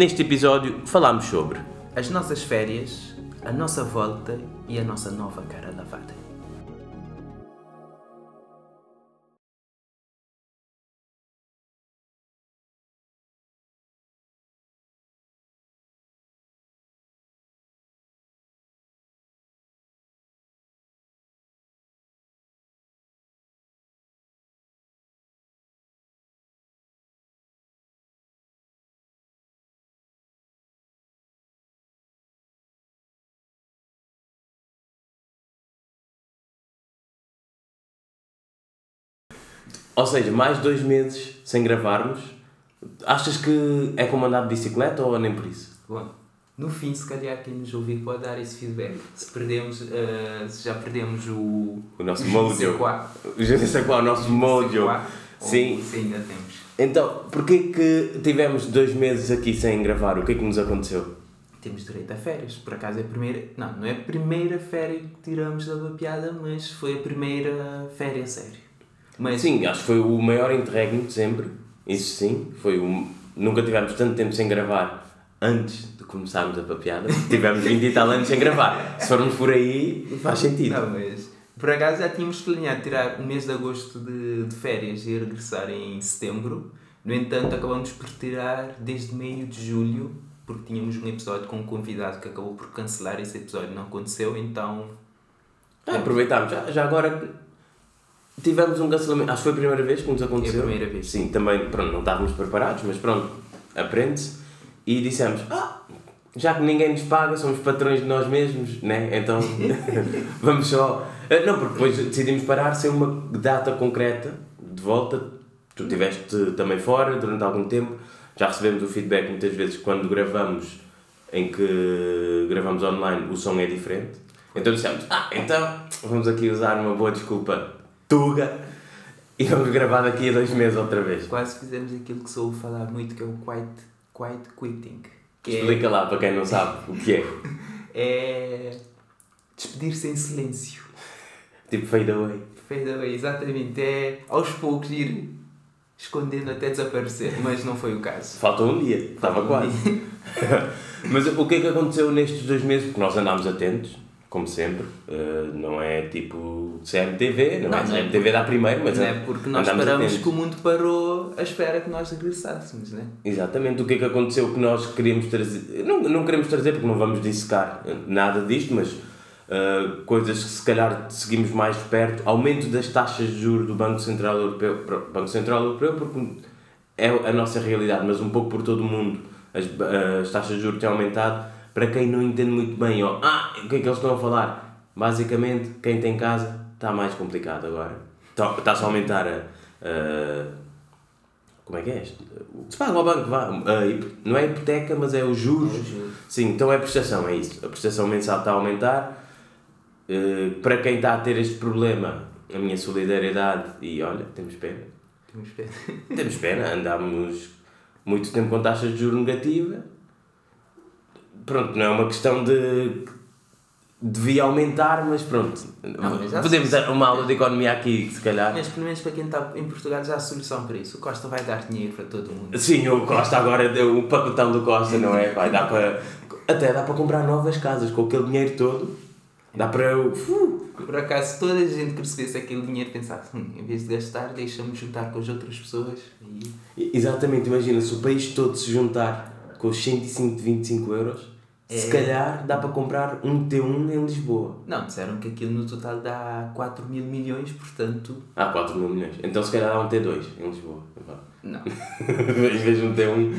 Neste episódio falámos sobre As nossas férias, a nossa volta e a nossa nova cara lavada. Ou seja, mais dois meses sem gravarmos. Achas que é como andar de bicicleta ou nem por isso? Bom, no fim, se calhar quem nos ouvir pode dar esse feedback. Se perdemos, eh, se já perdemos o. O nosso o mojo. Sequá, Já sei qual o nosso mojo. Sim. Se ainda temos. Então, porquê que tivemos dois meses aqui sem gravar? O que é que nos aconteceu? Temos direito a férias. Por acaso é a primeira. Não, não é a primeira férias que tiramos da bapiada, mas foi a primeira férias a sério. Mas Sim, acho que foi o maior interregno de sempre. Isso sim. Foi o... Nunca tivemos tanto tempo sem gravar antes de começarmos a papeada. Tivemos 20 e tal anos sem gravar. Se formos por aí, faz sentido. Não, mas por acaso já tínhamos planeado tirar o mês de agosto de, de férias e regressar em setembro. No entanto, acabamos por tirar desde meio de julho, porque tínhamos um episódio com um convidado que acabou por cancelar. Esse episódio não aconteceu, então. Ah, aproveitámos. Já, já agora tivemos um cancelamento. Acho que foi a primeira vez que nos aconteceu. É a primeira vez. Sim, também, pronto, não estávamos preparados, mas pronto, aprende-se. E dissemos, ah, já que ninguém nos paga, somos patrões de nós mesmos, né? Então, vamos só... Ah, Não, porque depois decidimos parar sem uma data concreta de volta. Tu estiveste também fora durante algum tempo. Já recebemos o feedback muitas vezes quando gravamos, em que gravamos online, o som é diferente. Então dissemos, ah, então vamos aqui usar uma boa desculpa tuga e vamos gravar daqui a dois meses outra vez. Quase fizemos aquilo que soube falar muito, que é o quiet, quiet quitting. Que é, Explica lá para quem não sabe o que é. é despedir-se em silêncio. Tipo fade away. Fade away, exatamente. É aos poucos ir escondendo até desaparecer, mas não foi o caso. Falta um dia, estava Falta um quase. Mas o que é que aconteceu nestes dois meses? Porque nós andámos atentos, como sempre. Uh, não é tipo CMTV, não, Não, é não é CMTV dá primeiro, mas Não é porque nós paramos que o mundo parou à espera que nós regressássemos, né? Exatamente, o que é que aconteceu que nós queríamos trazer. Não, não queremos trazer porque não vamos dissecar nada disto, mas uh, coisas que se calhar seguimos mais perto. Aumento das taxas de juros do Banco Central Europeu, Banco Central Europeu, porque é a nossa realidade, mas um pouco por todo o mundo as, as taxas de juros têm aumentado. Para quem não entende muito bem, ó, ah, o que é que eles estão a falar? Basicamente, quem tem casa está mais complicado agora. Está- Está-se a aumentar a- a como é que é isto? Se paga ao banco, vá. Não é a hipoteca, mas é os juros. É os juros. Sim, então é a prestação, é isso. A prestação mensal está a aumentar. Eh, para quem está a ter este problema, a minha solidariedade e olha, temos pena. Temos pena. Temos pena, andámos muito tempo com taxas de juros negativa. Pronto, não é uma questão de devia aumentar, mas pronto. Não, mas Podemos dar uma aula de economia aqui, se calhar. Mas pelo menos para quem está em Portugal já há solução para isso. O Costa vai dar dinheiro para todo mundo. Sim, o Costa agora deu o pacotão do Costa, não é? Vai, dá para, até dá para comprar novas casas com aquele dinheiro todo. Dá para uh, Por acaso toda a gente que recebesse aquele dinheiro pensasse, hum, em vez de gastar, deixa-me juntar com as outras pessoas. E Exatamente, imagina se o país todo se juntar com os 125 euros, se É. calhar dá para comprar um T1 em Lisboa. Não, disseram que aquilo no total dá 4 mil milhões, portanto. Ah, 4 mil milhões. Então se calhar dá um T2 em Lisboa. Não. em vez de um T1.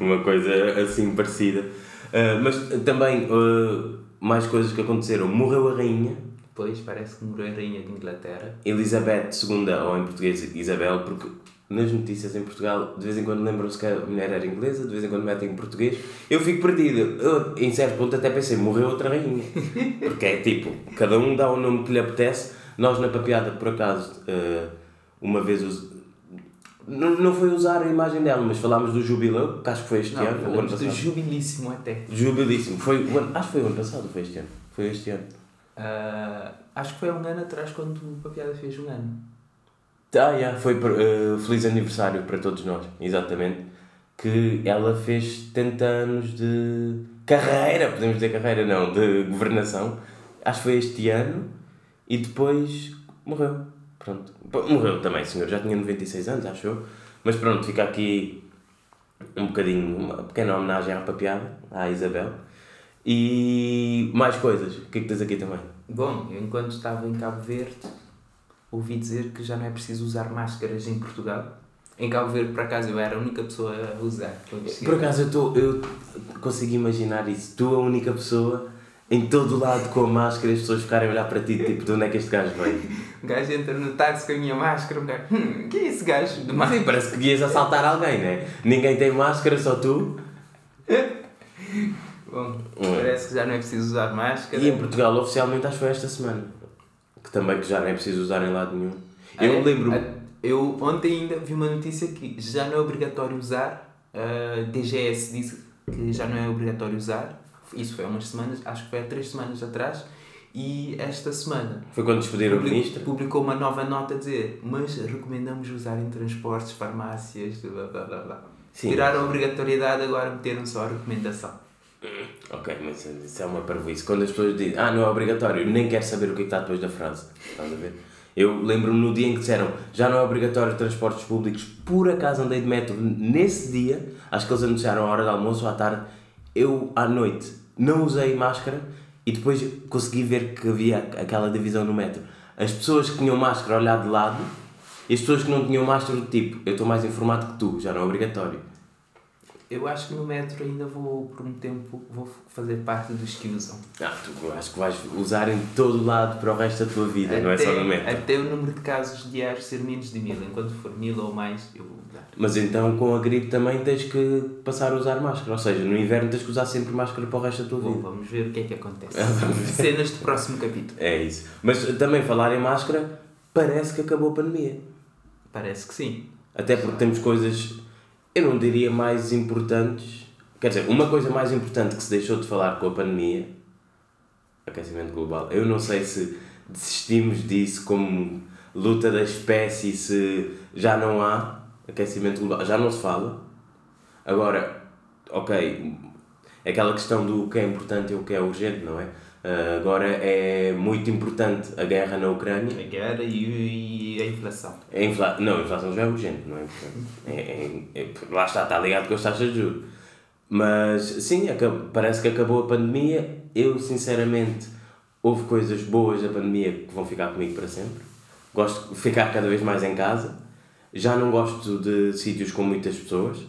Uma coisa assim parecida. Ah, mas também, ah, mais coisas que aconteceram. Morreu a rainha. Pois, parece que morreu a rainha de Inglaterra. Elizabeth II, ou em português Isabel, porque nas notícias em Portugal de vez em quando lembram-se que a mulher era inglesa, de vez em quando metem em português. Eu fico perdido. Eu, em certo ponto até pensei, morreu outra rainha. Porque é tipo, cada um dá o nome que lhe apetece. Nós na papeada, por acaso, eh, uma vez não, não foi usar a imagem dela, mas falámos do jubileu, que acho que foi este Não, ano, ano passado. jubilíssimo até. Jubilíssimo. Foi, ano- acho que foi o ano passado, ou foi este ano. Foi este ano. Ah, acho que foi um ano atrás quando o Papiada fez um ano. Ah, yeah, foi eh, feliz aniversário para todos nós, exatamente. que ela fez 70 anos de carreira, podemos dizer carreira, não, de governação. Acho que foi este ano e depois morreu. Pronto. Morreu também, senhor. Já tinha 96 anos, acho eu. Mas pronto, fica aqui um bocadinho, uma pequena homenagem à papiada, à Isabel. E mais coisas. O que é que tens aqui também? Bom, enquanto estava em Cabo Verde, ouvi dizer que já não é preciso usar máscaras em Portugal. Em Cabo Verde, por acaso, eu era a única pessoa a usar. Por acaso, eu, tô, eu consigo imaginar isso. Tu, a única pessoa em todo o lado com a máscara e as pessoas ficarem a olhar para ti, tipo, de onde é que este gajo veio? O gajo entra no táxi com a minha máscara, um gajo, hum, quem é esse gajo de? Sim, parece que ias assaltar alguém, né? Ninguém tem máscara, só tu. Bom, hum. parece que já não é preciso usar máscara. E em Portugal, oficialmente, acho que foi esta semana. Que também que já não é preciso usar em lado nenhum. Eu é, lembro-me. Eu ontem ainda vi uma notícia que já não é obrigatório usar. A DGS disse que já não é obrigatório usar. Isso foi há umas semanas, acho que foi há três semanas atrás. E esta semana. Foi quando despediram o ministro? Publicou uma nova nota a dizer: Mas recomendamos usar em transportes, farmácias, blá blá blá blá. Sim. Tiraram a obrigatoriedade, agora meteram só a recomendação. Ok, mas isso é uma parvoíce. Quando as pessoas dizem, ah, não é obrigatório, nem quero saber o que, é que está depois da frase. Estás a ver? Eu lembro-me no dia em que disseram já não é obrigatório transportes públicos, por acaso andei de metro nesse dia, acho que eles anunciaram a hora do almoço ou à tarde, eu à noite não usei máscara e depois consegui ver que havia aquela divisão no metro. As pessoas que tinham máscara olhar de lado e as pessoas que não tinham máscara do tipo, eu estou mais informado que tu, já não é obrigatório. Eu acho que no metro ainda vou, por um tempo, vou fazer parte dos que usam. Ah, tu acho que vais usar em todo lado para o resto da tua vida, até, não é só no metro. Até o número de casos diários ser menos de mil. Enquanto for mil ou mais, eu vou usar. Mas então com a gripe também tens que passar a usar máscara. Ou seja, no inverno tens que usar sempre máscara para o resto da tua Bom, vida. Vamos ver o que é que acontece. Cenas do próximo capítulo. É isso. Mas também falar em máscara, parece que acabou a pandemia. Parece que sim. Até porque temos coisas eu não diria mais importantes. Quer dizer, uma coisa mais importante que se deixou de falar com a pandemia, aquecimento global, eu não sei se desistimos disso como luta da espécie, se já não há aquecimento global, já não se fala. Agora, ok, aquela questão do que é importante e o que é urgente, não é? Uh, agora é muito importante a guerra na Ucrânia. A guerra e, e a inflação. Infla... Não, a inflação já é urgente, não é importante. É, é, é, lá está, está ligado com as taxas de juros. Mas sim, parece que acabou a pandemia. Eu, sinceramente, houve coisas boas da pandemia que vão ficar comigo para sempre. Gosto de ficar cada vez mais em casa. Já não gosto de sítios com muitas pessoas.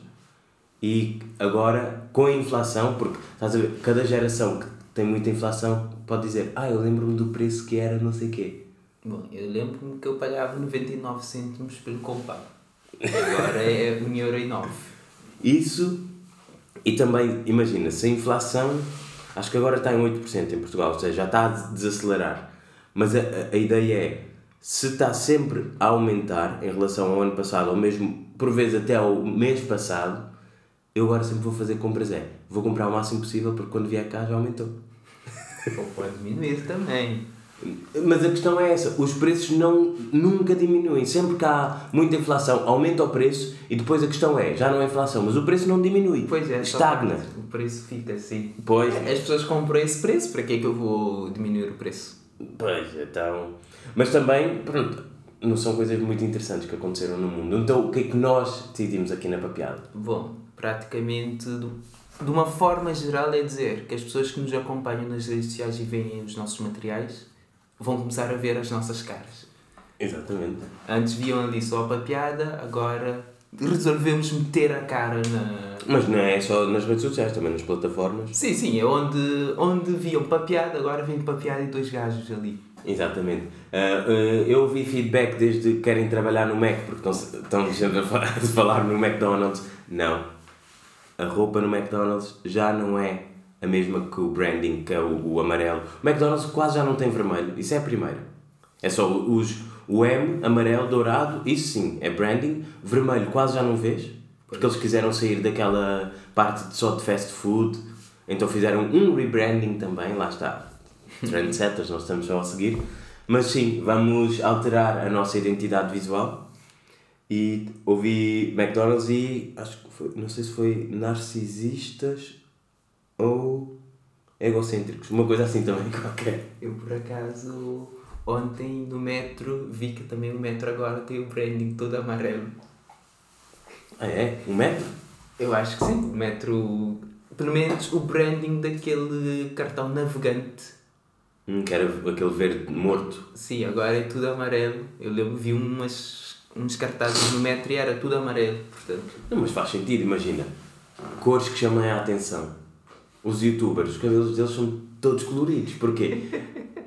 E agora, com a inflação, porque estás a ver, cada geração que tem muita inflação, pode dizer, ah, eu lembro-me do preço que era não sei quê. Bom, eu lembro-me que eu pagava 99 cêntimos pelo compão. Agora é 1,9€. Isso, e também, imagina, se a inflação, acho que agora está em 8% em Portugal, ou seja, já está a desacelerar. Mas a, a ideia é, se está sempre a aumentar em relação ao ano passado, ou mesmo por vezes até ao mês passado, eu agora sempre vou fazer compras é, vou comprar o máximo possível porque quando vier cá já aumentou. Ou pode diminuir também. Mas a questão é essa, os preços não, nunca diminuem. Sempre que há muita inflação, aumenta o preço e depois a questão é, já não é inflação, mas o preço não diminui. Pois é, estagna. O preço fica assim. Pois. As pessoas compram esse preço, para que é que eu vou diminuir o preço? Pois, então. Mas também, pronto, não são coisas muito interessantes que aconteceram no mundo. Então o que é que nós decidimos aqui na papiada? Bom, praticamente de uma forma geral é dizer que as pessoas que nos acompanham nas redes sociais e veem os nossos materiais vão começar a ver as nossas caras. Exatamente. Antes viam ali só a piada, agora resolvemos meter a cara na. Mas não é só nas redes sociais, também nas plataformas. Sim, sim, é onde, onde viam papiada, agora vem papiada e dois gajos ali. Exatamente. Uh, uh, eu ouvi feedback desde que querem trabalhar no Mac, porque estão, estão sempre a falar no McDonald's. Não a roupa no McDonald's já não é a mesma que o branding, que é o, o amarelo. O McDonald's quase já não tem vermelho, isso é a primeira. É só os, o M, amarelo, dourado, isso sim, é branding. Vermelho quase já não vês, porque eles quiseram sair daquela parte de só de fast food, então fizeram um rebranding também, lá está. Trendsetters, nós estamos só a seguir. Mas sim, vamos alterar a nossa identidade visual e ouvi McDonald's e acho que foi, não sei se foi narcisistas ou egocêntricos, uma coisa assim também qualquer. Eu por acaso ontem no metro vi que também o metro agora tem o branding todo amarelo. Ah é? Um metro? Eu acho que sim, o metro. Pelo menos o branding daquele cartão navegante. Hum, que era aquele verde morto. Sim, agora é tudo amarelo. Eu lembro, vi umas, uns cartazes no metro e era tudo amarelo, portanto. Não, mas faz sentido, imagina. Cores que chamem a atenção. Os youtubers, os cabelos deles são todos coloridos. Porquê?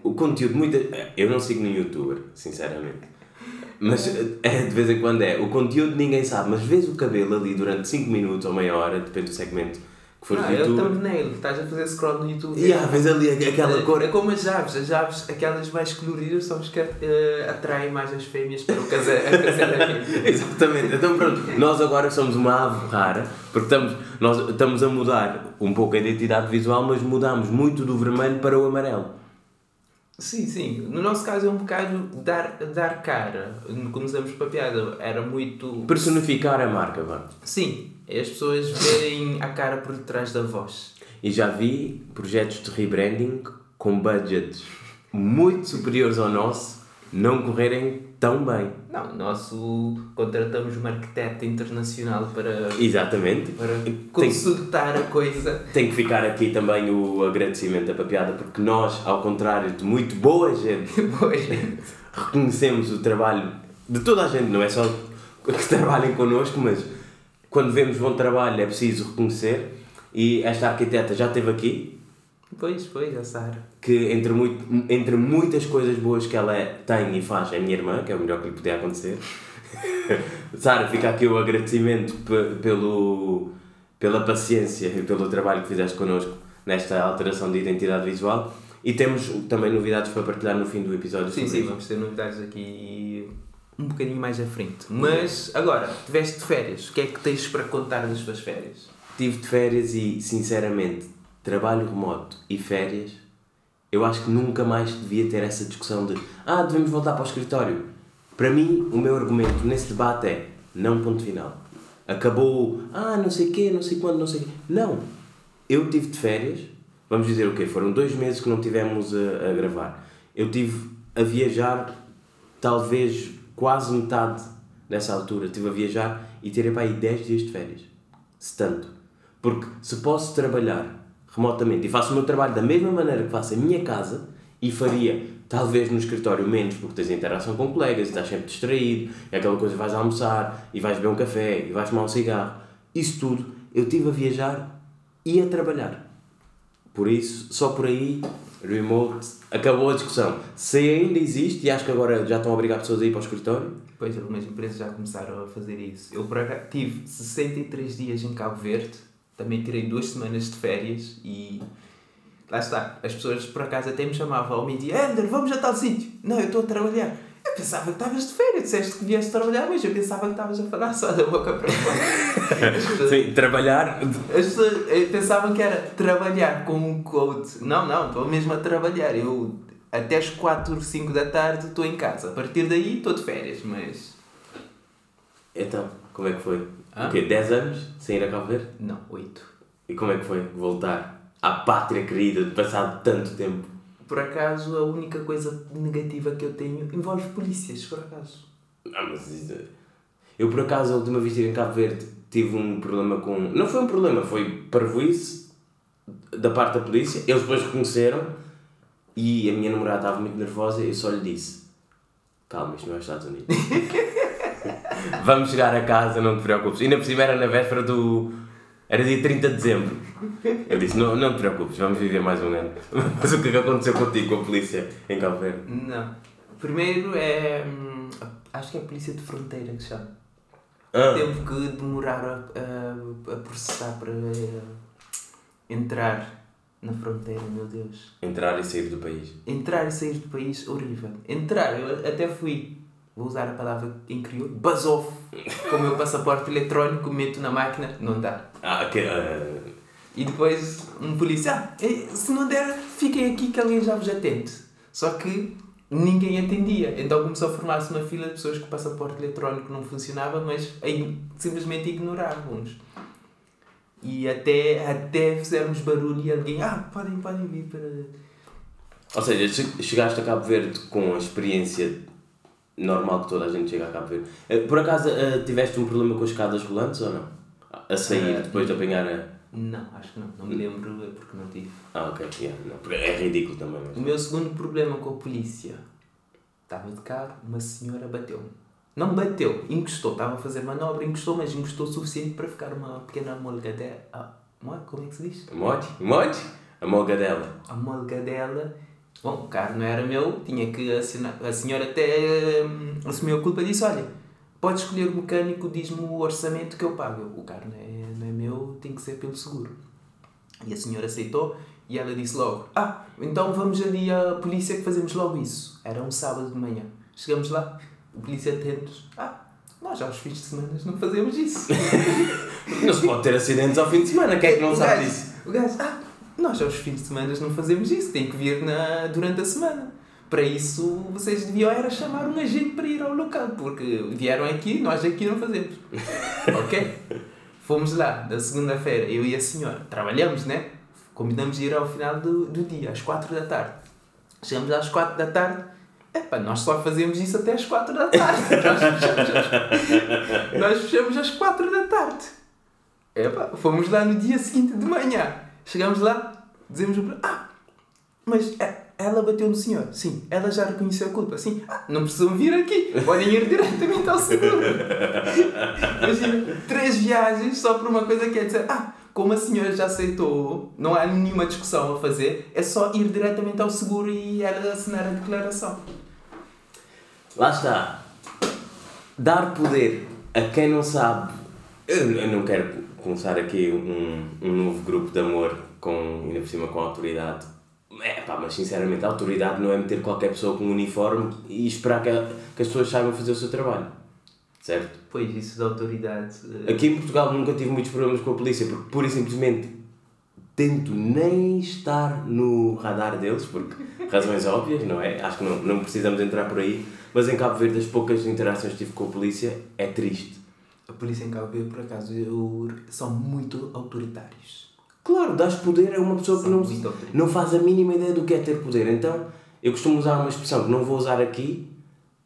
O conteúdo, muita. Eu não sigo nenhum youtuber, sinceramente. Mas é, de vez em quando é. O conteúdo ninguém sabe, mas vês o cabelo ali durante 5 minutos ou meia hora, depende do segmento que do é o thumbnail, estás a fazer scroll no YouTube. E ah, vês ali aquela É- cor. É como as aves, as aves, aquelas mais coloridas são as que eh, atraem mais as fêmeas para o casamento. Exatamente. Então pronto, nós agora somos uma ave rara, porque estamos, nós estamos a mudar um pouco a identidade visual, mas mudamos muito do vermelho para o amarelo. Sim, sim. No nosso caso é um bocado dar, dar cara. Como usamos para piada, era muito. Personificar a marca, vá. Sim, é as pessoas verem a cara por detrás da voz. E já vi projetos de rebranding com budgets muito superiores ao nosso não correrem tão bem. Não, nosso. Contratamos uma arquiteta internacional para, Exatamente. para Tem, consultar a coisa. tem que ficar aqui também o agradecimento da papiada, porque nós, ao contrário de muito boa gente, Pois. reconhecemos o trabalho de toda a gente, não é só que trabalhem connosco, mas quando vemos bom trabalho é preciso reconhecer. E esta arquiteta já esteve aqui, Pois, pois, a Sara. que entre, muito, entre muitas coisas boas que ela é- tem e faz, é minha irmã, que é o melhor que lhe podia acontecer. Sara, fica aqui o agradecimento pe- pelo, pela paciência e pelo trabalho que fizeste connosco nesta alteração de identidade visual. E temos também novidades para partilhar no fim do episódio. Sim, sim, vamos ter novidades aqui um bocadinho mais à frente. Mas agora, tiveste férias. O que é que tens para contar das tuas férias? Tive de férias e, sinceramente, trabalho remoto e férias, eu acho que nunca mais devia ter essa discussão de ah, devemos voltar para o escritório. Para mim, o meu argumento nesse debate é não ponto final. Acabou, ah, não sei quê, não sei quando, não sei. Não. Eu tive de férias, vamos dizer o quê? Foram dois meses que não tivemos a, a gravar. Eu tive a viajar, talvez quase metade nessa altura. Estive a viajar e tirei para aí 10 dias de férias. Se tanto. Porque se posso trabalhar remotamente e faço o meu trabalho da mesma maneira que faço em minha casa e faria talvez no escritório menos porque tens interação com colegas e estás sempre distraído é aquela coisa vais almoçar e vais beber um café e vais fumar um cigarro isso tudo eu tive a viajar e a trabalhar por isso só por aí remote acabou a discussão se ainda existe e acho que agora já estão a obrigar pessoas a ir para o escritório Pois, algumas empresas já começaram a fazer isso. Eu tive 63 dias em Cabo Verde, também tirei duas semanas de férias e lá está. As pessoas por acaso até me chamavam ao meio-dia: Ender, vamos a tal sítio. Não, eu estou a trabalhar. Eu pensava que estavas de férias, disseste que vieste trabalhar, mas eu pensava que estavas a falar só da boca para fora. As sim trabalhar As pessoas pensavam que era trabalhar com um coach. Não, não, estou mesmo a trabalhar. Eu até às 4, 5 da tarde estou em casa. A partir daí estou de férias, mas. então como é que foi Ah? o quê 10 anos sem ir a Cabo Verde Não, 8. E como é que foi voltar à pátria querida de passado tanto tempo? Por acaso, a única coisa negativa que eu tenho envolve polícias, por acaso. Ah, mas isso... é- Eu por acaso, a última vez que estive em Cabo Verde, tive um problema com. Não foi um problema, foi parvoíce da parte da polícia. Eles depois reconheceram e a minha namorada estava muito nervosa e eu só lhe disse: Calma, isto não é os Estados Unidos. Vamos chegar a casa, não te preocupes. E ainda por cima era na véspera do. Era dia 30 de dezembro. Eu disse: Não, não te preocupes, vamos viver mais um ano. Mas o que é que aconteceu contigo com a polícia em Cabo Verde? Não. Primeiro é. hum, Acho que é a polícia de fronteira que chama. Ah, Tempo que demoraram a, a, a processar para eh, entrar na fronteira, meu Deus. entrar e sair do país. Entrar e sair do país, horrível. Entrar, eu até fui, vou usar a palavra em crioulo, off com o meu passaporte eletrónico, meto na máquina, não dá. Ah, que, ah, E depois um polícia, ah, eh, se não der, fiquem aqui que alguém já vos atende. Só que ninguém atendia. Então começou a formar-se uma fila de pessoas que o passaporte eletrónico não funcionava, mas simplesmente ignoravam-nos. E até, até fizemos barulho e alguém, ah, podem, podem vir para. Ou seja, chegaste a Cabo Verde com a experiência normal que toda a gente chega a Cabo Verde. Eh, por acaso eh, tiveste um problema com as escadas rolantes ou não? A sair uh, depois de apanhar a. Não, acho que não. Não me lembro porque não tive. Ah, ok. Yeah, não, porque é ridículo também. Mas... O meu segundo problema com a polícia. Estava de carro, uma senhora bateu-me. Não bateu, encostou. Estava a fazer manobra, encostou, mas encostou o suficiente para ficar uma pequena molgadela. Ah, como é que se diz? Mote? Mote? A molgadela. A molgadela Bom, o carro não era meu, tinha que assinar. A senhora até hum, assumiu a culpa e disse: Olha, pode escolher o mecânico, diz-me o orçamento que eu pago. O carro não é, não é meu, tem que ser pelo seguro. E a senhora aceitou e ela disse logo: Ah, então vamos ali à polícia que fazemos logo isso. Era um sábado de manhã. Chegamos lá, o polícia atende-nos: Ah, nós aos fins de semana não fazemos isso. não se pode ter acidentes ao fim de semana, quem é que não o sabe gajo, disso? O gajo, ah, nós aos fins de semana não fazemos isso, tem que vir na, durante a semana. Para isso, vocês deviam era chamar um agente para ir ao local, porque vieram aqui, nós aqui não fazemos. ok? Fomos lá, na segunda-feira, eu e a senhora. Trabalhamos, né? Combinamos de ir ao final do, do dia, às quatro da tarde. Chegamos às quatro da tarde. Epá, nós só fazemos isso até às quatro da tarde. nós, fechamos às, nós fechamos às quatro da tarde. Epá, fomos lá no dia seguinte de manhã. Chegamos lá, dizemos o Ah, mas é, ela bateu no senhor. Sim. Ela já reconheceu a culpa. Sim. Ah, não precisam vir aqui. Podem ir diretamente ao seguro. Imagina, três viagens só por uma coisa que é dizer, ah, como a senhora já aceitou, não há nenhuma discussão a fazer, é só ir diretamente ao seguro e ela assinar a declaração. Lá está. Dar poder a quem não sabe. Eu não quero começar aqui um, um novo grupo de amor com, ainda por cima com a autoridade. É pá, mas sinceramente a autoridade não é meter qualquer pessoa com um uniforme e esperar que, a, que as pessoas saibam fazer o seu trabalho. Certo? Pois, isso da autoridade. Uh... Aqui em Portugal nunca tive muitos problemas com a polícia porque pura e simplesmente tento nem estar no radar deles, porque razões óbvias, não é? Acho que não, não precisamos entrar por aí, mas em Cabo Verde as poucas interações que tive com a polícia é triste a polícia em Cabo Verde, por acaso, eu, são muito autoritários. Claro, dás poder a uma pessoa que não, não faz a mínima ideia do que é ter poder. Então, eu costumo usar uma expressão que não vou usar aqui,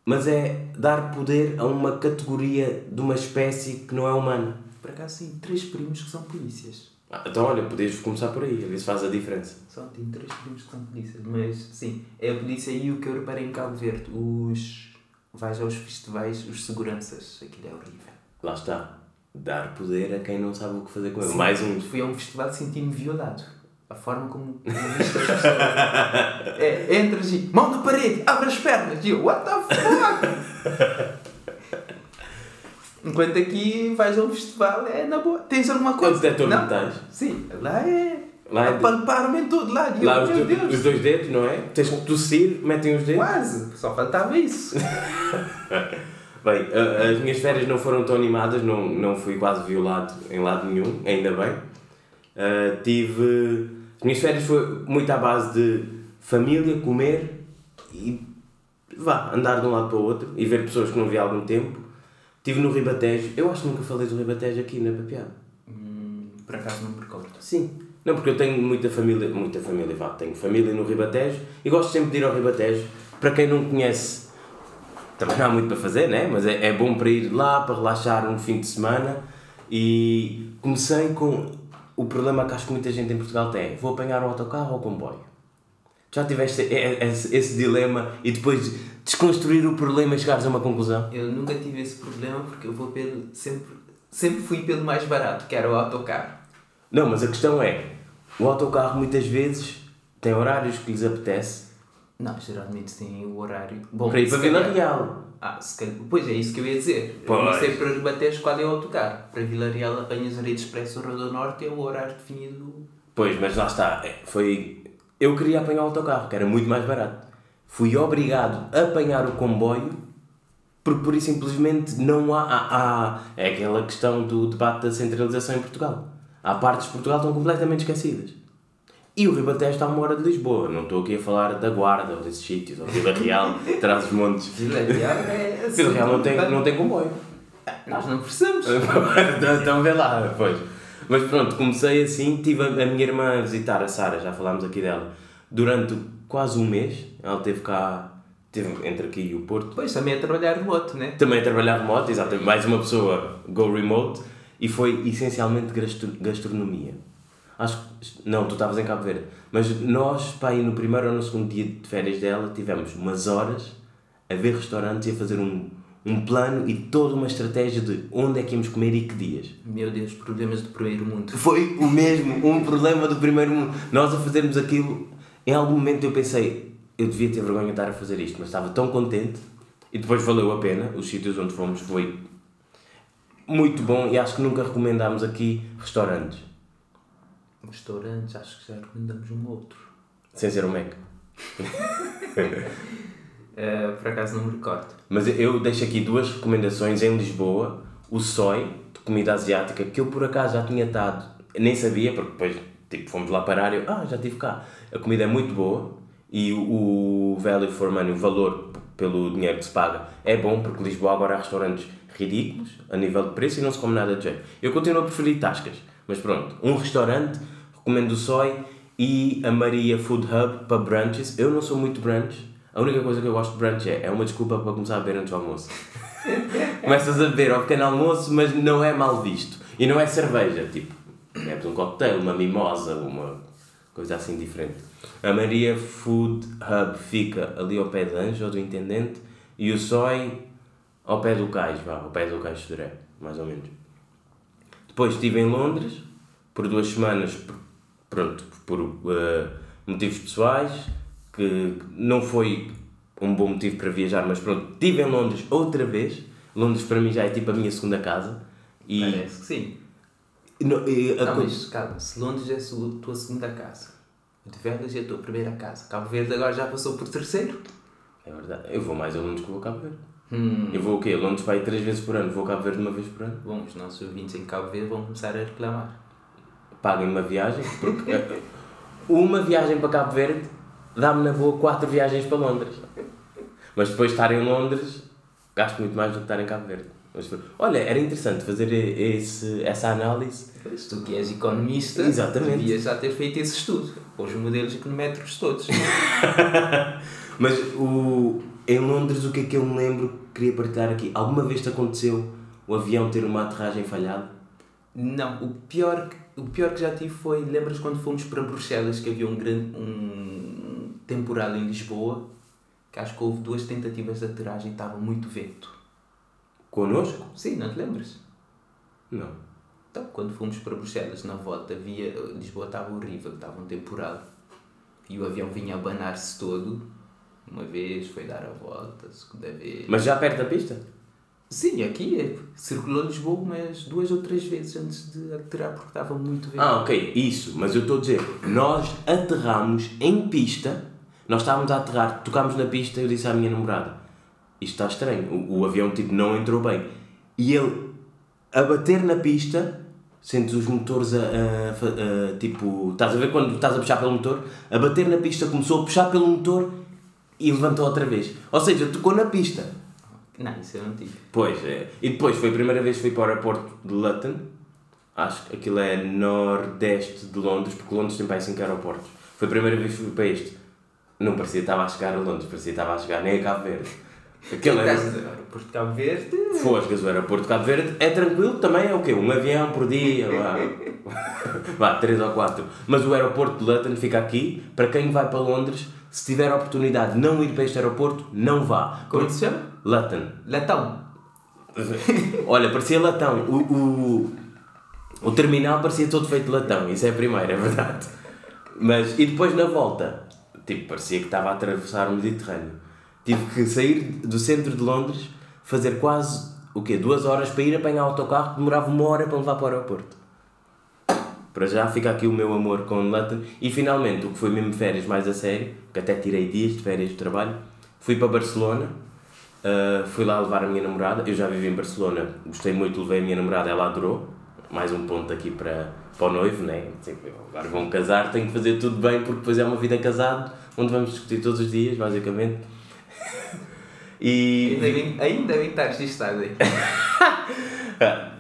mas é dar poder a uma categoria de uma espécie que não é humana. Por acaso, sim, três primos que são polícias. Ah, então, olha, podes começar por aí, a ver se faz a diferença. Só tenho três primos que são polícias, mas sim, é a polícia e o que eu reparei em Cabo Verde, os. vais aos festivais, os seguranças, aquilo é horrível lá está, dar poder a quem não sabe o que fazer com ele. Sim, Mais um. Fui a um festival e senti-me violado. A forma como viste as pessoas. é, entras e mão na parede, abre as pernas. E eu, what the fuck? Enquanto aqui vais a um festival, é na boa. Tens alguma coisa? Quanto detector não? metais? Sim, lá é. Lá é palpar-me em todo lado. Lá eu, os, Deus. os dois dedos, não é? Tens que tossir, metem os dedos. Quase, só faltava isso. Bem, as minhas férias não foram tão animadas, não, não fui quase violado em lado nenhum, ainda bem. Uh, tive. As minhas férias foi muito à base de família, comer e vá, andar de um lado para o outro e ver pessoas que não vi há algum tempo. Estive no Ribatejo, eu acho que nunca falei do Ribatejo aqui na Papiada. Hum, por acaso não me recordo. Sim. Não, porque eu tenho muita família, muita família, vá, tenho família no Ribatejo e gosto sempre de ir ao Ribatejo. Para quem não conhece também não há muito para fazer, né? mas é, é bom para ir lá, para relaxar um fim de semana. E comecei com o problema que acho que muita gente em Portugal tem: vou apanhar o autocarro ou o comboio? Já tiveste esse, esse dilema e depois desconstruir o problema e chegares a uma conclusão? Eu nunca tive esse problema porque eu vou pelo. Sempre, sempre fui pelo mais barato, que era o autocarro. Não, mas a questão é: o autocarro muitas vezes tem horários que lhes apetece não, geralmente tem o horário. Bom, para ir para Vila Real. Ah, se calhar... Pois é, isso que eu ia dizer. Pois. Não sei para rebater qual é o autocarro. Para Vila Real apanhas a rede expresso Rodo Norte e é o horário definido. Pois, mas lá está. É, foi. Eu queria apanhar o autocarro, que era muito mais barato. Fui obrigado a apanhar o comboio porque por isso simplesmente não há, há, há. É aquela questão do debate da centralização em Portugal. Há partes de Portugal que estão completamente esquecidas. E o Ribatejo está a uma hora de Lisboa. Não estou aqui a falar da Guarda ou desses sítios, ou Vila Real, traz os montes. Vila Real é assim. Vila Real não tem, não tem comboio. Nós não precisamos. então vê lá, pois. Mas pronto, comecei assim, tive a, a minha irmã a visitar a Sara, já falámos aqui dela, durante quase um mês. Ela teve cá, teve entre aqui e o Porto. Pois, também a trabalhar remoto, né? Também a trabalhar remoto, exatamente. Mais uma pessoa go remote. E foi essencialmente gastro- gastronomia. Acho que, não, tu estavas em Cabo Verde. Mas nós, pá, aí no primeiro ou no segundo dia de férias dela, tivemos umas horas a ver restaurantes e a fazer um, um plano e toda uma estratégia de onde é que íamos comer e que dias. Meu Deus, problemas do primeiro mundo. Foi o mesmo, um problema do primeiro mundo. Nós a fazermos aquilo, em algum momento eu pensei, eu devia ter vergonha de estar a fazer isto, mas estava tão contente e depois valeu a pena. Os sítios onde fomos foi muito bom e acho que nunca recomendámos aqui restaurantes, Restaurantes, acho que já recomendamos um outro. sem ser o Mac. Eh, por acaso não me recordo. Mas eu deixo aqui duas recomendações em Lisboa: o Soy, de comida asiática, que eu por acaso já tinha estado, nem sabia, porque depois tipo, fomos lá parar e eu, ah, já estive cá. A comida é muito boa e o, value for money, o valor pelo dinheiro que se paga, é bom, porque Lisboa agora há restaurantes ridículos a nível de preço e não se come nada de jeito. Eu continuo a preferir tascas, mas pronto, um restaurante, recomendo o Soy e a Maria Food Hub para brunches. Eu não sou muito brunch, a única coisa que eu gosto de brunch é, é uma desculpa para começar a beber antes do almoço. Começas a beber ao pequeno almoço, mas não é mal visto. E não é cerveja, tipo, bebes um cocktail, uma mimosa, uma coisa assim diferente. A Maria Food Hub fica ali ao pé de Anjo, do Intendente, e o Soy ao pé do Cais, vá, ao pé do Cais de Sodré, mais ou menos. Depois estive em Londres, por duas semanas, pronto, por eh, motivos pessoais, que não foi um bom motivo para viajar, mas pronto, estive em Londres outra vez. Londres para mim já é tipo a minha segunda casa. E, Parece que sim. no- e a Não, co- mas calma, se Londres é a tua segunda casa, de Vegas é a tua primeira casa, Cabo Verde agora já passou por terceiro. É verdade, eu vou mais a Londres que vou a Cabo Verde. Hum. Eu vou o quê? Londres para aí três vezes por ano, vou a Cabo Verde uma vez por ano. Bom, os nossos ouvintes em Cabo Verde vão começar a reclamar. Paguem uma viagem, porque uma viagem para Cabo Verde dá-me na boa quatro viagens para Londres. Mas depois de estar em Londres, gasto muito mais do que estar em Cabo Verde. Mas, olha, era interessante fazer esse, essa análise. Pois, tu que és economista, Exatamente. devias já ter feito esse estudo. Com os modelos econométricos todos. Mas o, em Londres, o que é que eu me lembro que queria partilhar aqui? Alguma vez te aconteceu o avião ter uma aterragem falhada? Não, o pior, que- o pior que já tive foi, lembras quando fomos para Bruxelas que havia um grande um temporal em Lisboa, que acho que houve duas tentativas de aterragem e estava muito vento. Connosco? Sim, não te lembras? Não. Então, quando fomos para Bruxelas na volta, havia, Lisboa estava horrível, estava um temporal. E o avião vinha a abanar-se todo. Uma vez foi dar a volta, segunda vez. Mas já perto da pista? Sim, aqui é, circulou Lisboa umas duas ou três vezes antes de aterrar porque estava muito vento. Ah, ok, isso. Mas eu estou a dizer, nós aterramos em pista, nós estávamos a aterrar, tocámos na pista e eu disse à minha namorada, isto está estranho, o, o avião tipo não entrou bem. E ele, a bater na pista, sentes os motores a, a fa- a, tipo, estás a ver quando estás a puxar pelo motor? A bater na pista começou a puxar pelo motor e levantou outra vez. Ou seja, tocou na pista. Não, isso eu não tive. Pois, é. E depois foi a primeira vez que fui para o aeroporto de Luton. Acho que aquilo é nordeste de Londres, porque Londres tem para aí 5 aeroportos. Foi a primeira vez que fui para este. Não parecia que estava a chegar a Londres, parecia que estava a chegar nem a Cabo Verde. Aquele era... aeroporto de Cabo Verde. Foscas, o aeroporto de Cabo Verde é tranquilo, também é o quê? Um avião por dia, vá. vá, 3 ou 4. Mas o aeroporto de Luton fica aqui, para quem vai para Londres, se tiver a oportunidade de não ir para este aeroporto, não vá. Como é que se chama? Luton. Latão. Olha, parecia latão. O, o, o terminal parecia todo feito de latão. Isso é a primeira, é verdade. Mas, e depois na volta, tipo, parecia que estava a atravessar o Mediterrâneo. Tive que sair do centro de Londres, fazer quase, o quê? Duas horas para ir apanhar o autocarro, que demorava uma hora para levar para o aeroporto. Para já fica aqui o meu amor com Luton. E finalmente, o que foi mesmo férias mais a sério, que até tirei dias de férias de trabalho, fui para Barcelona. Uh, fui lá levar a minha namorada. Eu já vivi em Barcelona, gostei muito, levei a minha namorada, ela adorou. mais um ponto aqui para, para o noivo, né? Agora vão casar, tenho que fazer tudo bem porque depois é uma vida casado, onde vamos discutir todos os dias, basicamente. E... Ainda bem, ainda bem estar registado aí.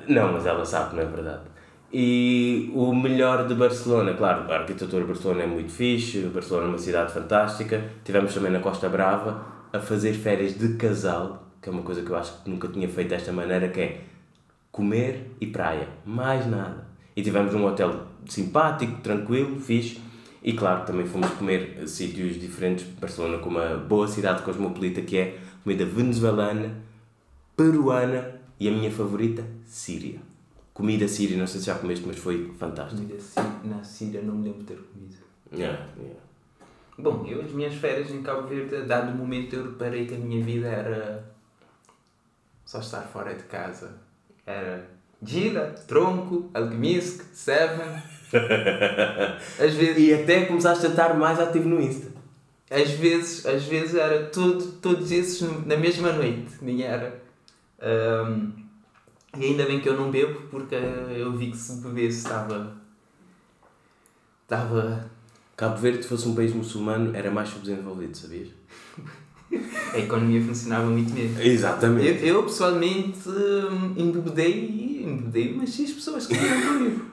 não, mas ela sabe, não é verdade. E o melhor de Barcelona, claro, a arquitetura de Barcelona é muito fixe, Barcelona é uma cidade fantástica. Tivemos também na Costa Brava a fazer férias de casal, que é uma coisa que eu acho que nunca tinha feito desta maneira, que é comer e praia, mais nada. E tivemos um hotel simpático, tranquilo, fixe. E claro, também fomos comer sítios diferentes, Barcelona com uma boa cidade cosmopolita que é comida venezuelana, peruana e a minha favorita, síria. Comida síria, não sei se já comeste, mas foi fantástico. Comida na Síria não me lembro de ter comido. Yeah, yeah. Bom, eu as minhas férias em Cabo Verde, dado o momento eu reparei que a minha vida era só estar fora de casa. Era gira, tronco, alquemisque, seven. Às vezes... E até começaste a estar mais ativo no Insta. Às vezes, às vezes era tudo, todos esses na mesma noite, nem era. Um, e ainda bem que eu não bebo, porque eu vi que se bebesse estava. estava. Cabo Verde, se fosse um país muçulmano, era mais subdesenvolvido, sabias? A economia funcionava muito mesmo. Exatamente. Eu, eu pessoalmente embebedei, embebedei umas 6 pessoas que queriam comigo.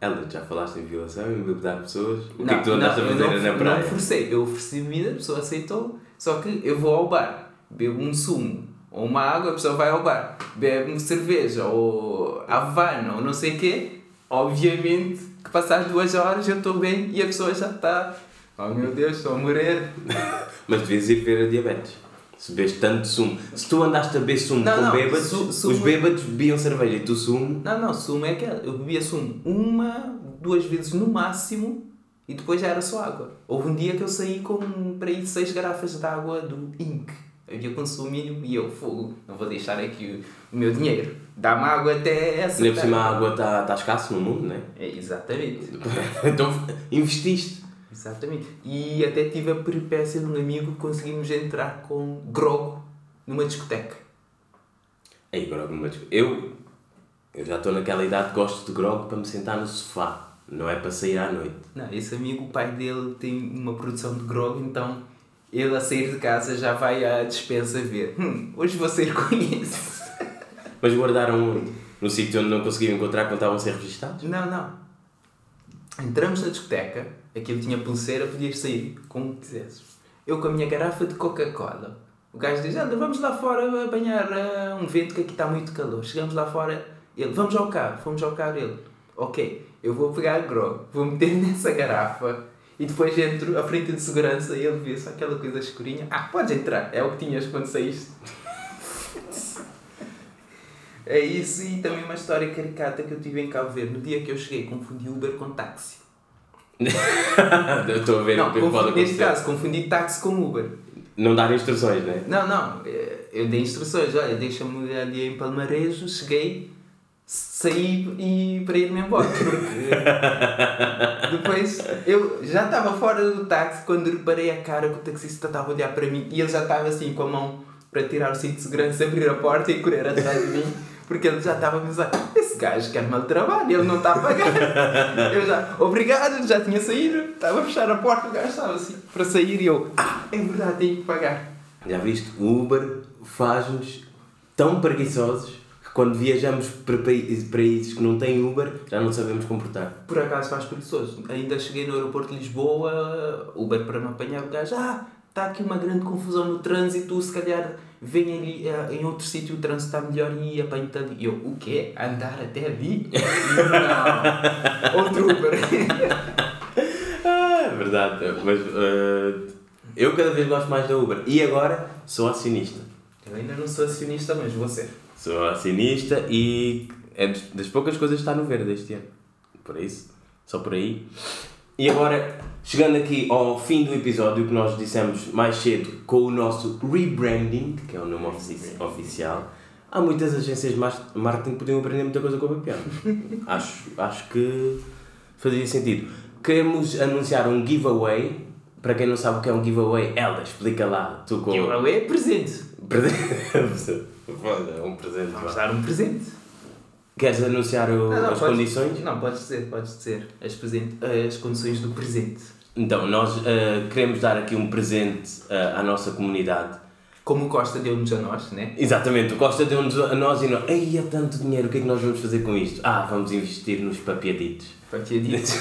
Ela, já falaste em violação, em bebedar pessoas? O não, que é que tu andaste a fazer não, na praia? Não forcei, eu ofereci bebida, a pessoa aceitou, só que eu vou ao bar, bebo um sumo, ou uma água, a pessoa vai ao bar, bebe uma cerveja, ou Havana, ou não sei o quê, obviamente que passar duas horas eu estou bem e a pessoa já está, oh meu Deus, estou a morrer. Mas devias ir ver a diabetes. Se bebes tanto sumo. Se tu andaste a beber sumo não, com não, bêbados, su, sumo... os bêbados bebiam cerveja e tu sumo. Não, não, sumo é aquela. Eu bebia sumo uma, duas vezes no máximo e depois já era só água. Houve um dia que eu saí com para aí seis garrafas de água do Inc havia consumo mínimo e eu, fogo, não vou deixar aqui o, o meu dinheiro. Dá-me água até essa. Nem por cima a água está tá escassa no mundo, não é? é exatamente. então investiste. Exatamente. E até tive a peripécia de um amigo que conseguimos entrar com grog numa discoteca. Aí, grog numa discoteca. Eu, eu já estou naquela idade que gosto de grog para me sentar no sofá. Não é para sair à noite. Não, esse amigo, o pai dele tem uma produção de grog, então ele a sair de casa já vai à despensa ver. Hum, hoje vou sair com isso. Mas guardaram no sítio onde não conseguiam encontrar quando estavam a ser registados? Não, não. Entramos na discoteca, aquilo tinha pulseira, podias sair como quisesses. Eu com a minha garrafa de Coca-Cola. O gajo diz: Anda, vamos lá fora apanhar uh, um vento que aqui está muito calor. Chegamos lá fora, ele: Vamos ao carro, fomos ao carro. Ele: Ok, eu vou pegar a grog, vou meter nessa garrafa e depois entro à frente de segurança e ele vê só aquela coisa escurinha. Ah, podes entrar, é o que tinhas quando saíste. é isso e também uma história caricata que eu tive em Cabo Verde. No dia que eu cheguei, confundi Uber com táxi. Estou a ver não, o que pode acontecer. Neste caso, confundi táxi com Uber. Não dar instruções, não é? Não, não. Eu dei instruções. Olha, deixa-me ali em Palmarejo, cheguei, saí e para ir-me embora. Porque depois eu já estava fora do táxi quando reparei a cara que o taxista estava a olhar para mim e ele já estava assim com a mão para tirar o cinto de segurança, abrir a porta e correr atrás de mim. Porque ele já estava a pensar, esse gajo quer mal trabalho, ele não está a pagar. Eu já, obrigado, já tinha saído, estava a fechar a porta, o gajo estava assim para sair e eu, ah, é verdade, tenho que pagar. Já viste, o Uber faz-nos tão preguiçosos quando viajamos para países que não têm Uber, já não sabemos comportar. Por acaso faz preguiçoso. Ainda cheguei no aeroporto de Lisboa, Uber para me apanhar o gajo, ah, está aqui uma grande confusão no trânsito, se calhar vem ali uh, em outro sítio o trânsito está melhor e apanho-te ali. E eu, o quê? Andar até ali? não. Outro Uber. ah, é verdade. Mas uh, eu cada vez gosto mais da Uber. E agora sou acionista. Eu ainda não sou acionista, mas vou ser. Sou acionista e é das poucas coisas que está no verde este ano. Por isso, só por aí. E agora, chegando aqui ao fim do episódio que nós dissemos mais cedo com o nosso rebranding, que é o nome ofici oficial, há muitas agências de marketing que podiam aprender muita coisa com o Papiano. acho, acho que fazia sentido. Queremos anunciar um giveaway. Para quem não sabe o que é um giveaway, Ela, explica lá. Tu com... Giveaway é presente. Presente. Olha, um presente. Vamos dar um presente. Queres anunciar o- Não, não, as podes- condições? Não, podes dizer, podes dizer. As, presente, as condições do presente. Então, nós eh, queremos dar aqui um presente eh, à nossa comunidade. Como o Costa deu-nos a nós, né? Exatamente, o Costa deu-nos a nós e nós. Ei, é tanto dinheiro, o que é que nós vamos fazer com isto? Ah, vamos investir nos papiaditos. Dito.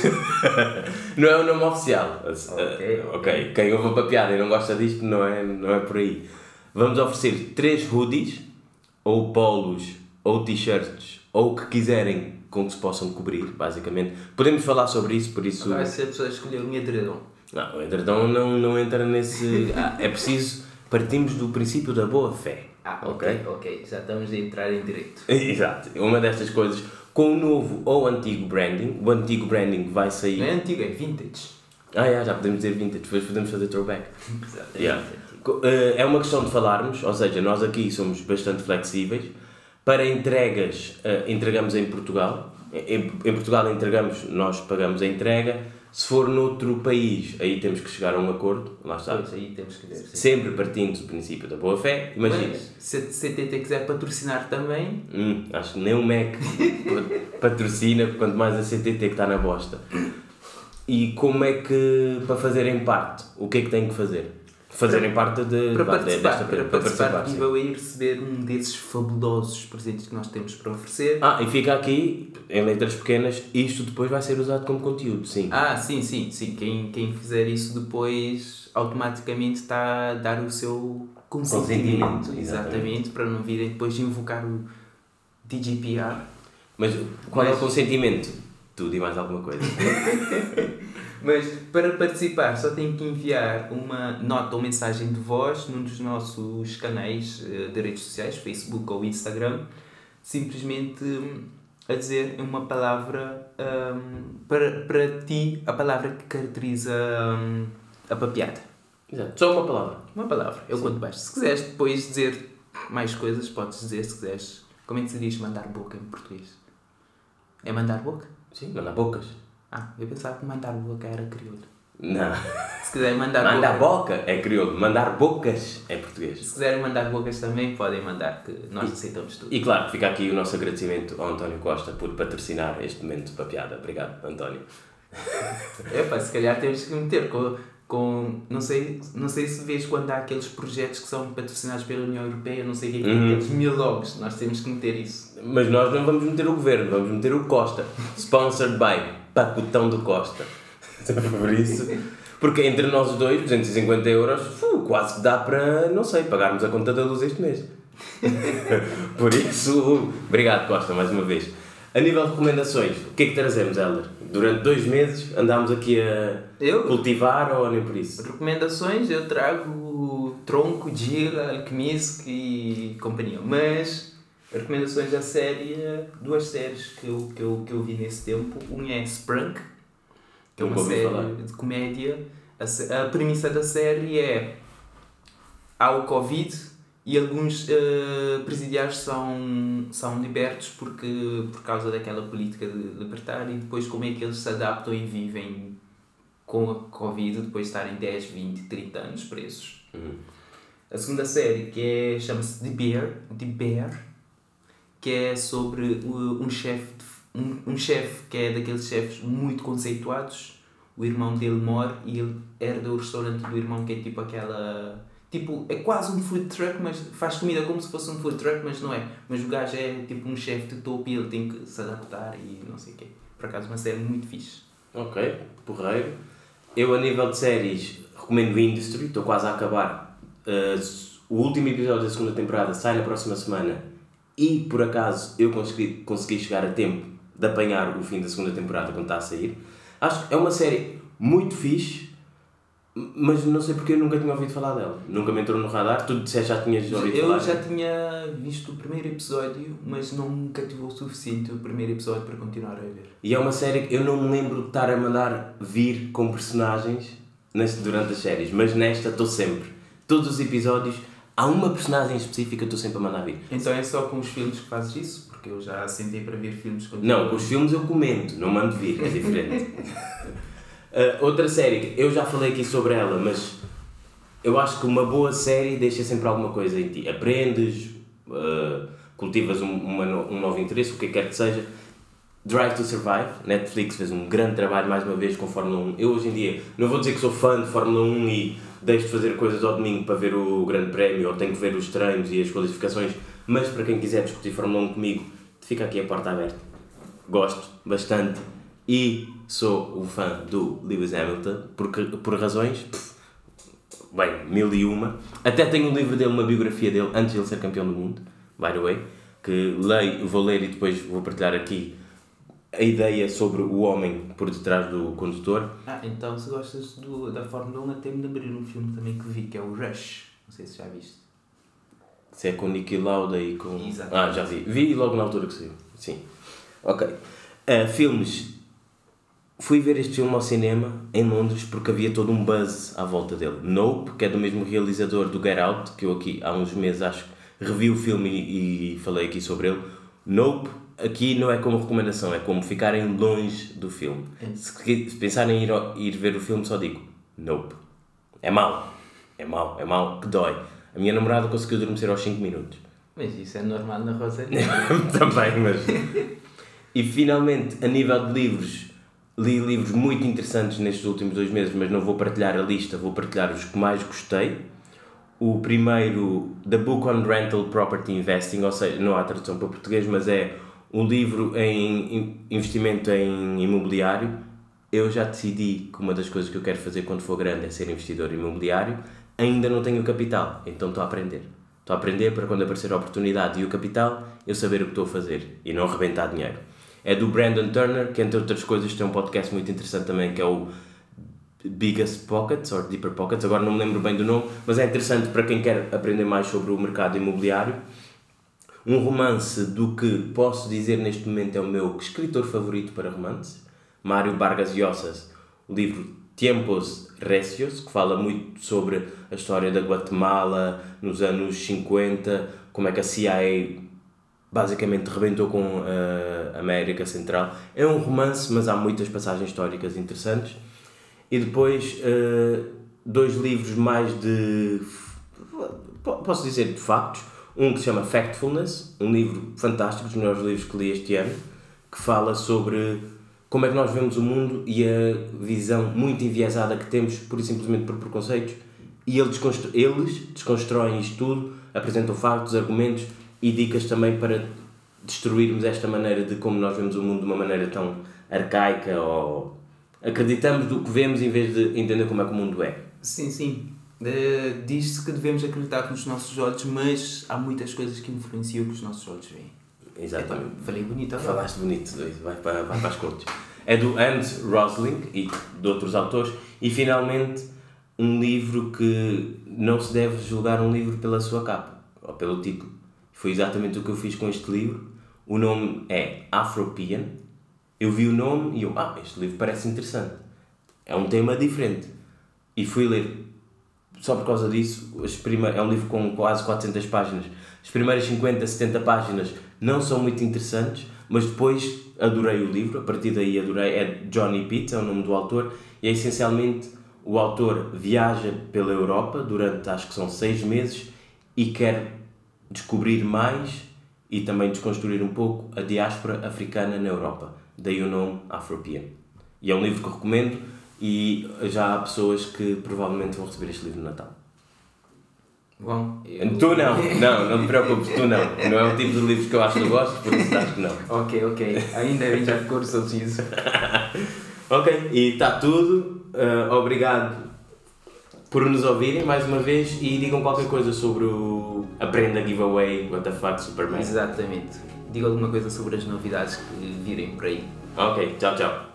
Não é o nome oficial. Ok, Eh, ok. Quem ouve a papiada e não gosta disto não é, não é por aí. Vamos oferecer três hoodies, ou polos, ou t-shirts, ou o que quiserem com que se possam cobrir, basicamente. Podemos falar sobre isso, por isso. Vai ser a pessoa escolher um edredom. Não, o edredom não, não entra nesse. Ah, é preciso. Partimos do princípio da boa fé. Ah, ok, ok. Já estamos a entrar em direito. Exato. Uma destas coisas com o novo ou antigo branding. O antigo branding vai sair. Não é antigo, é vintage. Ah, yeah, já podemos dizer vintage, depois podemos fazer throwback. Exato. Yeah. Co- eh, É uma questão de falarmos, ou seja, nós aqui somos bastante flexíveis. Para entregas, eh, entregamos em Portugal. Em, em Portugal entregamos, nós pagamos a entrega. Se for noutro país, aí temos que chegar a um acordo. Lá está. Pois, aí temos que ver. sim. Sempre partindo do princípio da boa fé. Imagina. Mas, se a CTT quiser patrocinar também, Hum, acho que nem o Mac patrocina, quanto mais a CTT que está na bosta. E como é que, para fazerem parte, o que é que têm que fazer? Fazerem parte de, para de- participar, desta- para participar do sim. giveaway e receber um desses fabulosos presentes que nós temos para oferecer. Ah, e fica aqui, em letras pequenas, isto depois vai ser usado como conteúdo, sim. Ah, sim, sim, sim. Quem, quem fizer isso depois automaticamente está a dar o seu consentimento, Consentimento, exatamente, para não virem depois invocar o DGPR. Mas qual é o Mas- consentimento? Tudo e mais alguma coisa. Mas para participar só tem que enviar uma nota ou mensagem de voz num dos nossos canais eh, de redes sociais, Facebook ou Instagram, simplesmente a dizer uma palavra hum, para, para ti, a palavra que caracteriza hum, a papiada. Exato. Só uma palavra. Uma palavra, eu conto baixo. Se quiseres depois dizer mais coisas, podes dizer se quiseres. Como é que se diz mandar boca em português? É mandar boca? Sim, manda bocas. Ah, eu pensava que mandar boca era crioulo. Não. Se quiserem mandar Mandar boca, boca é crioulo. Mandar bocas é português. se quiserem mandar bocas também, podem mandar, que nós aceitamos tudo. E claro, fica aqui o nosso agradecimento ao António Costa por patrocinar este momento para piada. Obrigado, António. Epá, se calhar temos que meter com, com não, sei, não sei se vês quando há aqueles projetos que são patrocinados pela União Europeia, não sei o que, Uhum. aqueles mil logos, nós temos que meter isso. Mas nós não vamos meter o governo, vamos meter o Costa. Sponsored by Pacotão do Costa. Por isso. Porque entre nós dois, 250 euros, fu, quase que dá para, não sei, pagarmos a conta da luz este mês. Por isso, obrigado Costa, mais uma vez. A nível de recomendações, o que é que trazemos, Helder? Durante dois meses andámos aqui a Eu? cultivar ou nem por isso? Recomendações, eu trago Tronco, Gira, Alchemist e companhia. Mas recomendações da série, duas séries que eu, que eu, que eu vi nesse tempo. Um é Sprunk, que é uma série falar. de comédia. A, a premissa da série é há o Covid e alguns eh, presidiários são, são libertos porque, por causa daquela política de libertar e depois como é que eles se adaptam e vivem com a Covid depois de estarem 10, 20, 30 anos presos. Uhum. A segunda série que é, chama-se The Bear, The Bear, que é sobre uh, um chefe um, um chefe que é daqueles chefes muito conceituados. O irmão dele mora e ele herda o restaurante do irmão que é tipo aquela tipo, é quase um food truck, mas faz comida como se fosse um food truck, mas não é. Mas o gajo é tipo um chefe de topo e ele tem que se adaptar e não sei o quê. Por acaso, uma série muito fixe. Ok, porreiro. Eu, a nível de séries, recomendo Industry, estou quase a acabar. Uh, o último episódio da segunda temporada sai na próxima semana e, por acaso, eu consegui, consegui chegar a tempo de apanhar o fim da segunda temporada quando está a sair. Acho que é uma série muito fixe, mas não sei porque eu nunca tinha ouvido falar dela. Nunca me entrou no radar. Tu disseste já tinhas ouvido Eu falar? já tinha visto o primeiro episódio, mas nunca tive o suficiente o primeiro episódio para continuar a ver. E é uma série que eu não me lembro de estar a mandar vir com personagens durante as séries, mas nesta estou sempre. Todos os episódios, há uma personagem específica que eu estou sempre a mandar vir. Então é só com os filmes que fazes isso? Porque eu já sentei para ver filmes com Não, com os filmes eu comento, não mando vir, é diferente. Uh, outra série, eu já falei aqui sobre ela, mas eu acho que uma boa série deixa sempre alguma coisa em ti. Aprendes, uh, cultivas um, uma, um novo interesse, o que quer que seja. Drive to Survive, Netflix fez um grande trabalho mais uma vez com Fórmula 1. Eu hoje em dia não vou dizer que sou fã de Fórmula 1 e deixo de fazer coisas ao domingo para ver o Grande Prémio ou tenho que ver os treinos e as qualificações, mas para quem quiser discutir Fórmula 1 comigo, fica aqui a porta aberta. Gosto bastante e sou o fã do Lewis Hamilton porque, por razões, pff, bem, mil e uma. Até tenho um livro dele, uma biografia dele, antes de ele ser campeão do mundo, by the way, que leio, vou ler e depois vou partilhar aqui a ideia sobre o homem por detrás do condutor. Ah, então se gostas do, da Fórmula 1, até me lembrei um filme também que vi, que é o Rush. Não sei se já viste. Se é com Niki Lauda e com... Exato. Ah, já vi. Vi logo na altura que saiu. Sim. Ok. Uh, filmes. Fui ver este filme ao cinema em Londres porque havia todo um buzz à volta dele. Nope, que é do mesmo realizador do Get Out, que eu aqui há uns meses acho que revi o filme e, e falei aqui sobre ele. Nope aqui não é como recomendação, é como ficarem longe do filme. É. Se, se pensarem em ir, ir ver o filme, só digo: Nope. É mau. É mau, é mau, que dói. A minha namorada conseguiu adormecer aos 5 minutos. Mas isso é normal na Rosa Também, mas. E finalmente, a nível de livros, li livros muito interessantes nestes últimos dois meses, mas não vou partilhar a lista, vou partilhar os que mais gostei. O primeiro, The Book on Rental Property Investing, ou seja, não há tradução para português, mas é um livro em in- investimento em imobiliário. Eu já decidi que uma das coisas que eu quero fazer quando for grande é ser investidor imobiliário. Ainda não tenho capital, então estou a aprender. Estou a aprender para quando aparecer a oportunidade e o capital, eu saber o que estou a fazer e não arrebentar dinheiro. É do Brandon Turner, que entre outras coisas tem um podcast muito interessante também, que é o Biggest Pockets, ou Deeper Pockets, agora não me lembro bem do nome, mas é interessante para quem quer aprender mais sobre o mercado imobiliário. Um romance do que posso dizer neste momento é o meu escritor favorito para romances, Mário Vargas Llosas, o livro Tiempos Recios, que fala muito sobre a história da Guatemala nos anos 50, como é que a CIA basicamente rebentou com a América Central. É um romance, mas há muitas passagens históricas interessantes. E depois eh, dois livros mais de. po- posso dizer de factos. Um que se chama Factfulness, um livro fantástico, dos melhores livros que li este ano, que fala sobre como é que nós vemos o mundo e a visão muito enviesada que temos, pura e simplesmente por preconceitos. E eles desconstroem isto tudo, apresentam factos, argumentos e dicas também para destruirmos esta maneira de como nós vemos o mundo de uma maneira tão arcaica ou acreditamos do que vemos em vez de entender como é que o mundo é. Sim, sim. Eh, Diz-se que devemos acreditar nos nossos olhos, mas há muitas coisas que influenciam o que os nossos olhos veem. Exatamente. Epá, falei bonito agora. Falaste bonito, vai para, vai para as cortes. É do Hans Rosling e de outros autores. E finalmente, um livro que não se deve julgar um livro pela sua capa ou pelo título. Foi exatamente o que eu fiz com este livro. O nome é Afropean. Eu vi o nome e eu, ah, este livro parece interessante. É um tema diferente. E fui ler só por causa disso, é um livro com quase 400 páginas. As primeiras 50, 70 páginas não são muito interessantes, mas depois adorei o livro, a partir daí adorei. É Johnny Pitt, é o nome do autor, e é essencialmente o autor viaja pela Europa durante acho que são seis meses e quer descobrir mais e também desconstruir um pouco a diáspora africana na Europa. Daí o nome Afropean. E é um livro que eu recomendo e já há pessoas que provavelmente vão receber este livro no Natal. Bom, eu... Tu não, não, não te preocupes, tu não. Não é o tipo de livros que eu acho que tu gostas, por isso acho que não. Ok, ok. Ainda bem já ficou sorriso. Ok, e está tudo. Uh, obrigado por nos ouvirem mais uma vez e digam qualquer coisa sobre o Aprenda Giveaway, What the fuck, Superman. Exatamente. Diga alguma coisa sobre as novidades que virem por aí. Ok, tchau, tchau.